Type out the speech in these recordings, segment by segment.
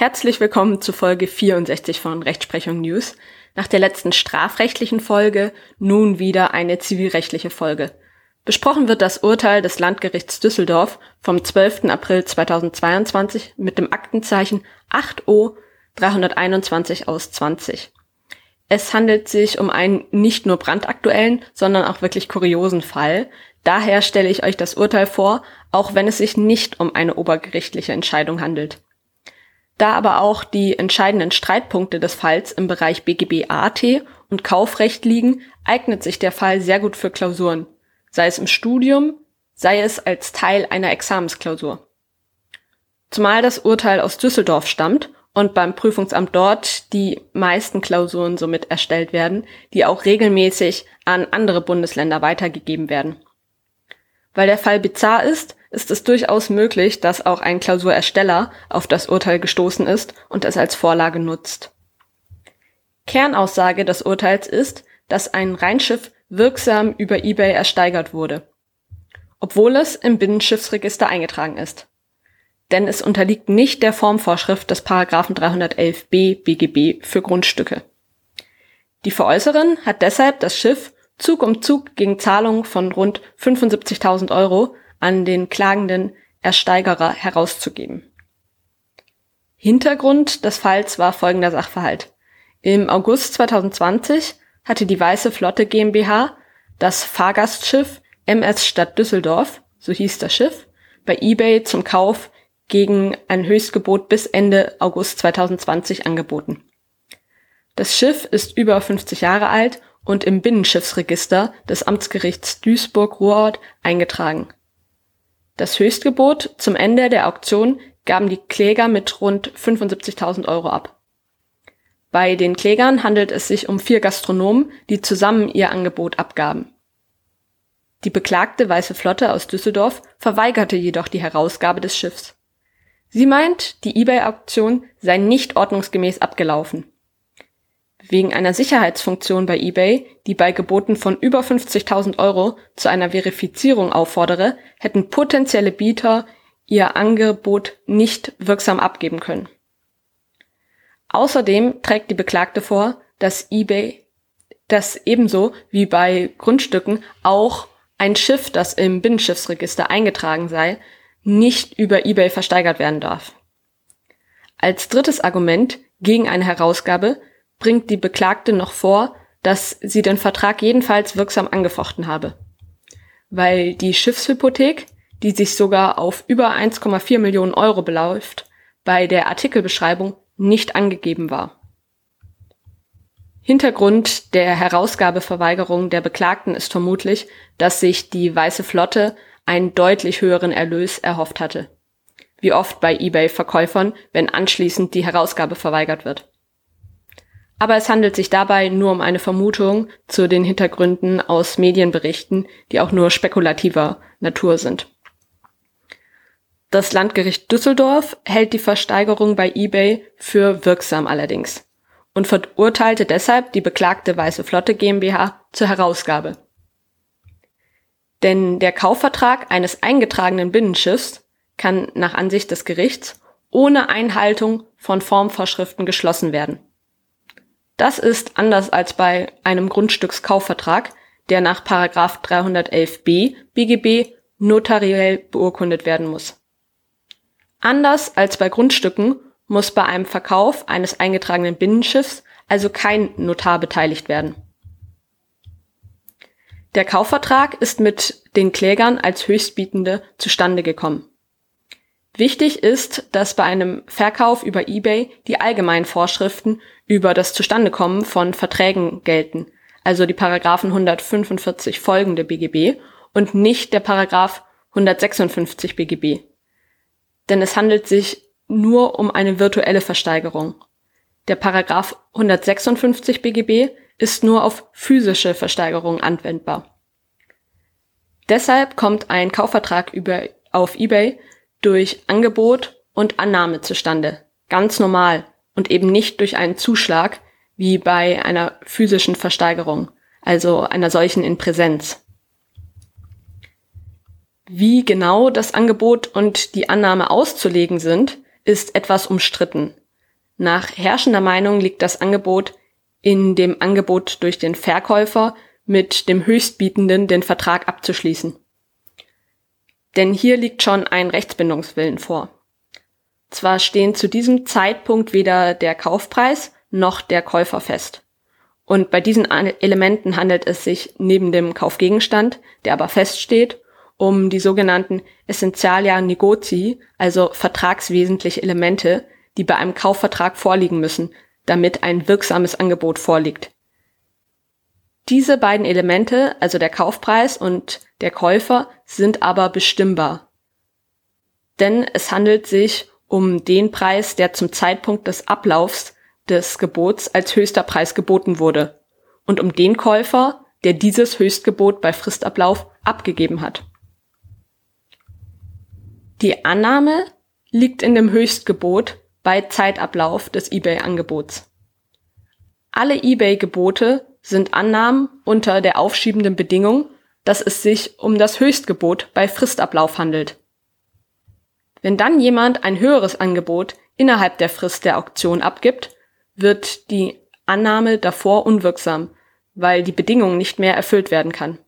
Herzlich willkommen zu Folge 64 von Rechtsprechung News. Nach der letzten strafrechtlichen Folge nun wieder eine zivilrechtliche Folge. Besprochen wird das Urteil des Landgerichts Düsseldorf vom 12. April 2022 mit dem Aktenzeichen 8O 321 aus 20. Es handelt sich um einen nicht nur brandaktuellen, sondern auch wirklich kuriosen Fall. Daher stelle ich euch das Urteil vor, auch wenn es sich nicht um eine obergerichtliche Entscheidung handelt. Da aber auch die entscheidenden Streitpunkte des Falls im Bereich BGB AT und Kaufrecht liegen, eignet sich der Fall sehr gut für Klausuren, sei es im Studium, sei es als Teil einer Examensklausur. Zumal das Urteil aus Düsseldorf stammt und beim Prüfungsamt dort die meisten Klausuren somit erstellt werden, die auch regelmäßig an andere Bundesländer weitergegeben werden. Weil der Fall bizarr ist, ist es durchaus möglich, dass auch ein Klausurersteller auf das Urteil gestoßen ist und es als Vorlage nutzt. Kernaussage des Urteils ist, dass ein Rheinschiff wirksam über eBay ersteigert wurde, obwohl es im Binnenschiffsregister eingetragen ist. Denn es unterliegt nicht der Formvorschrift des Paragraphen 311b BGB für Grundstücke. Die Veräußerin hat deshalb das Schiff Zug um Zug gegen Zahlung von rund 75.000 Euro an den klagenden Ersteigerer herauszugeben. Hintergrund des Falls war folgender Sachverhalt. Im August 2020 hatte die Weiße Flotte GmbH das Fahrgastschiff MS Stadt Düsseldorf, so hieß das Schiff, bei eBay zum Kauf gegen ein Höchstgebot bis Ende August 2020 angeboten. Das Schiff ist über 50 Jahre alt und im Binnenschiffsregister des Amtsgerichts Duisburg-Ruhrort eingetragen. Das Höchstgebot zum Ende der Auktion gaben die Kläger mit rund 75.000 Euro ab. Bei den Klägern handelt es sich um vier Gastronomen, die zusammen ihr Angebot abgaben. Die beklagte Weiße Flotte aus Düsseldorf verweigerte jedoch die Herausgabe des Schiffs. Sie meint, die eBay-Auktion sei nicht ordnungsgemäß abgelaufen. Wegen einer Sicherheitsfunktion bei eBay, die bei Geboten von über 50.000 Euro zu einer Verifizierung auffordere, hätten potenzielle Bieter ihr Angebot nicht wirksam abgeben können. Außerdem trägt die Beklagte vor, dass eBay, dass ebenso wie bei Grundstücken auch ein Schiff, das im Binnenschiffsregister eingetragen sei, nicht über eBay versteigert werden darf. Als drittes Argument gegen eine Herausgabe bringt die Beklagte noch vor, dass sie den Vertrag jedenfalls wirksam angefochten habe. Weil die Schiffshypothek, die sich sogar auf über 1,4 Millionen Euro beläuft, bei der Artikelbeschreibung nicht angegeben war. Hintergrund der Herausgabeverweigerung der Beklagten ist vermutlich, dass sich die Weiße Flotte einen deutlich höheren Erlös erhofft hatte. Wie oft bei eBay-Verkäufern, wenn anschließend die Herausgabe verweigert wird aber es handelt sich dabei nur um eine Vermutung zu den Hintergründen aus Medienberichten, die auch nur spekulativer Natur sind. Das Landgericht Düsseldorf hält die Versteigerung bei eBay für wirksam allerdings und verurteilte deshalb die beklagte Weiße Flotte GmbH zur Herausgabe. Denn der Kaufvertrag eines eingetragenen Binnenschiffs kann nach Ansicht des Gerichts ohne Einhaltung von Formvorschriften geschlossen werden. Das ist anders als bei einem Grundstückskaufvertrag, der nach 311b BGB notariell beurkundet werden muss. Anders als bei Grundstücken muss bei einem Verkauf eines eingetragenen Binnenschiffs also kein Notar beteiligt werden. Der Kaufvertrag ist mit den Klägern als Höchstbietende zustande gekommen. Wichtig ist, dass bei einem Verkauf über eBay die allgemeinen Vorschriften über das Zustandekommen von Verträgen gelten, also die Paragraphen 145 folgende BGB und nicht der Paragraph 156 BGB. Denn es handelt sich nur um eine virtuelle Versteigerung. Der Paragraph 156 BGB ist nur auf physische Versteigerungen anwendbar. Deshalb kommt ein Kaufvertrag über, auf eBay durch Angebot und Annahme zustande. Ganz normal und eben nicht durch einen Zuschlag wie bei einer physischen Versteigerung, also einer solchen in Präsenz. Wie genau das Angebot und die Annahme auszulegen sind, ist etwas umstritten. Nach herrschender Meinung liegt das Angebot in dem Angebot durch den Verkäufer mit dem Höchstbietenden den Vertrag abzuschließen. Denn hier liegt schon ein Rechtsbindungswillen vor. Zwar stehen zu diesem Zeitpunkt weder der Kaufpreis noch der Käufer fest. Und bei diesen Elementen handelt es sich neben dem Kaufgegenstand, der aber feststeht, um die sogenannten Essentialia Negotii, also vertragswesentliche Elemente, die bei einem Kaufvertrag vorliegen müssen, damit ein wirksames Angebot vorliegt. Diese beiden Elemente, also der Kaufpreis und der Käufer, sind aber bestimmbar. Denn es handelt sich um den Preis, der zum Zeitpunkt des Ablaufs des Gebots als höchster Preis geboten wurde und um den Käufer, der dieses Höchstgebot bei Fristablauf abgegeben hat. Die Annahme liegt in dem Höchstgebot bei Zeitablauf des eBay-Angebots. Alle eBay-Gebote sind Annahmen unter der aufschiebenden Bedingung, dass es sich um das Höchstgebot bei Fristablauf handelt. Wenn dann jemand ein höheres Angebot innerhalb der Frist der Auktion abgibt, wird die Annahme davor unwirksam, weil die Bedingung nicht mehr erfüllt werden kann.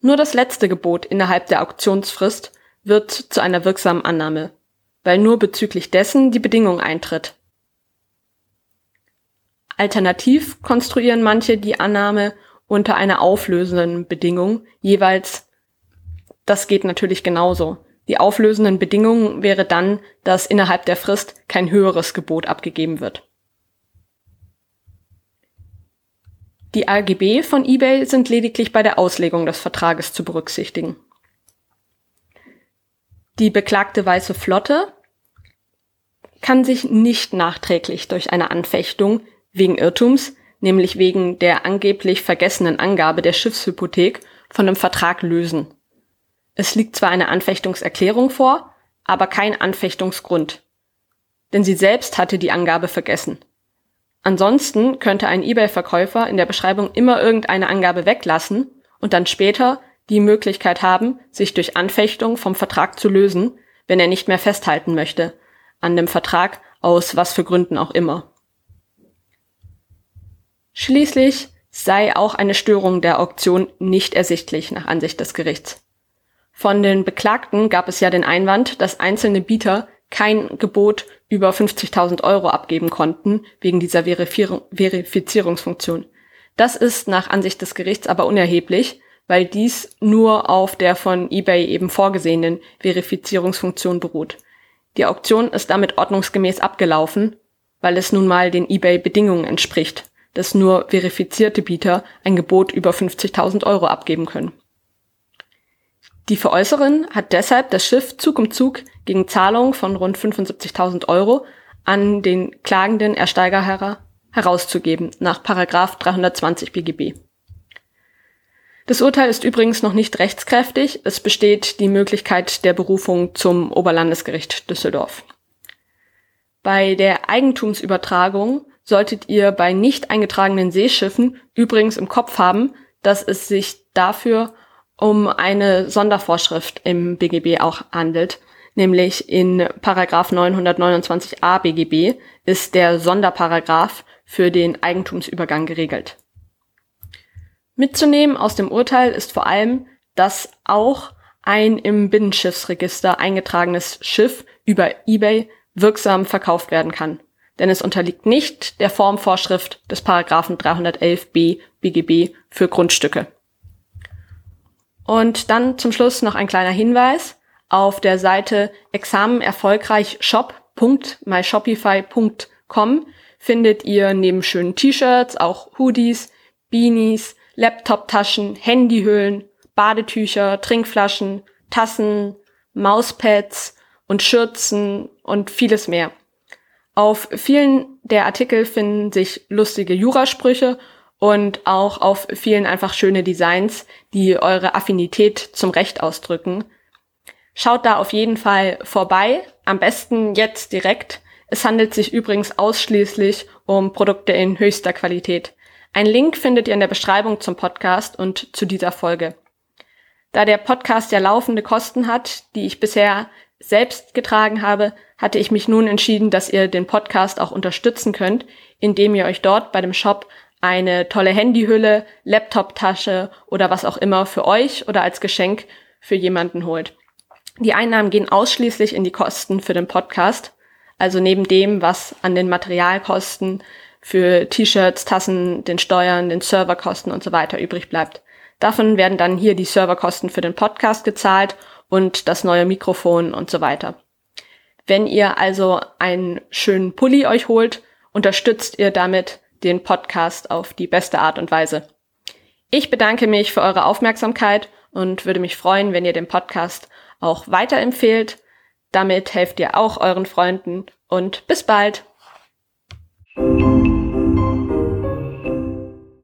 Nur das letzte Gebot innerhalb der Auktionsfrist wird zu einer wirksamen Annahme, weil nur bezüglich dessen die Bedingung eintritt. Alternativ konstruieren manche die Annahme unter einer auflösenden Bedingung jeweils. Das geht natürlich genauso. Die auflösenden Bedingungen wäre dann, dass innerhalb der Frist kein höheres Gebot abgegeben wird. Die AGB von eBay sind lediglich bei der Auslegung des Vertrages zu berücksichtigen. Die beklagte weiße Flotte kann sich nicht nachträglich durch eine Anfechtung wegen Irrtums, nämlich wegen der angeblich vergessenen Angabe der Schiffshypothek, von dem Vertrag lösen. Es liegt zwar eine Anfechtungserklärung vor, aber kein Anfechtungsgrund. Denn sie selbst hatte die Angabe vergessen. Ansonsten könnte ein eBay-Verkäufer in der Beschreibung immer irgendeine Angabe weglassen und dann später die Möglichkeit haben, sich durch Anfechtung vom Vertrag zu lösen, wenn er nicht mehr festhalten möchte, an dem Vertrag aus was für Gründen auch immer. Schließlich sei auch eine Störung der Auktion nicht ersichtlich nach Ansicht des Gerichts. Von den Beklagten gab es ja den Einwand, dass einzelne Bieter kein Gebot über 50.000 Euro abgeben konnten wegen dieser Verifizierungsfunktion. Das ist nach Ansicht des Gerichts aber unerheblich, weil dies nur auf der von eBay eben vorgesehenen Verifizierungsfunktion beruht. Die Auktion ist damit ordnungsgemäß abgelaufen, weil es nun mal den eBay-Bedingungen entspricht, dass nur verifizierte Bieter ein Gebot über 50.000 Euro abgeben können. Die Veräußerin hat deshalb das Schiff Zug um Zug gegen Zahlung von rund 75.000 Euro an den klagenden Ersteigerherr herauszugeben nach Paragraph 320 BGB. Das Urteil ist übrigens noch nicht rechtskräftig. Es besteht die Möglichkeit der Berufung zum Oberlandesgericht Düsseldorf. Bei der Eigentumsübertragung solltet ihr bei nicht eingetragenen Seeschiffen übrigens im Kopf haben, dass es sich dafür um eine Sondervorschrift im BGB auch handelt. Nämlich in Paragraph 929a BGB ist der Sonderparagraph für den Eigentumsübergang geregelt. Mitzunehmen aus dem Urteil ist vor allem, dass auch ein im Binnenschiffsregister eingetragenes Schiff über eBay wirksam verkauft werden kann. Denn es unterliegt nicht der Formvorschrift des Paragraphen 311b BGB für Grundstücke. Und dann zum Schluss noch ein kleiner Hinweis. Auf der Seite examenerfolgreichshop.myshopify.com findet ihr neben schönen T-Shirts auch Hoodies, Beanies, Laptop-Taschen, Handyhüllen, Badetücher, Trinkflaschen, Tassen, Mauspads und Schürzen und vieles mehr. Auf vielen der Artikel finden sich lustige Jurasprüche und auch auf vielen einfach schöne Designs, die eure Affinität zum Recht ausdrücken. Schaut da auf jeden Fall vorbei, am besten jetzt direkt. Es handelt sich übrigens ausschließlich um Produkte in höchster Qualität. Ein Link findet ihr in der Beschreibung zum Podcast und zu dieser Folge. Da der Podcast ja laufende Kosten hat, die ich bisher selbst getragen habe, hatte ich mich nun entschieden, dass ihr den Podcast auch unterstützen könnt, indem ihr euch dort bei dem Shop eine tolle Handyhülle, Laptoptasche oder was auch immer für euch oder als Geschenk für jemanden holt. Die Einnahmen gehen ausschließlich in die Kosten für den Podcast, also neben dem, was an den Materialkosten für T-Shirts, Tassen, den Steuern, den Serverkosten und so weiter übrig bleibt. Davon werden dann hier die Serverkosten für den Podcast gezahlt und das neue Mikrofon und so weiter. Wenn ihr also einen schönen Pulli euch holt, unterstützt ihr damit den Podcast auf die beste Art und Weise. Ich bedanke mich für eure Aufmerksamkeit und würde mich freuen, wenn ihr den Podcast auch weiterempfehlt. Damit helft ihr auch euren Freunden und bis bald.